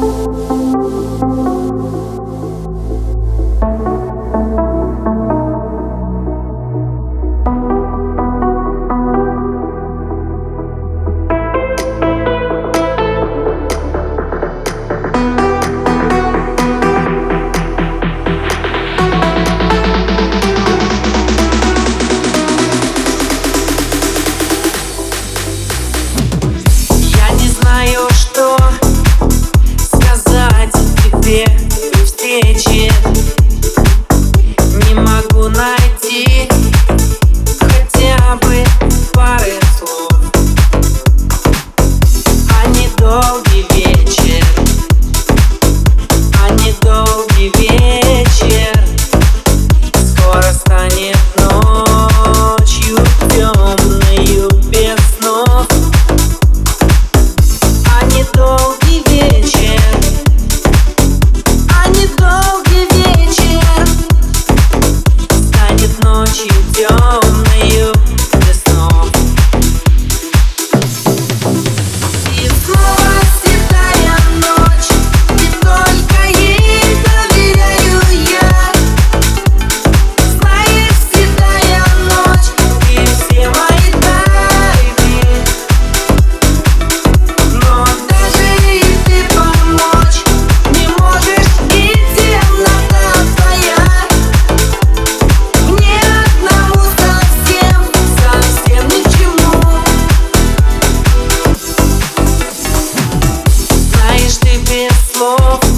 you feel slow.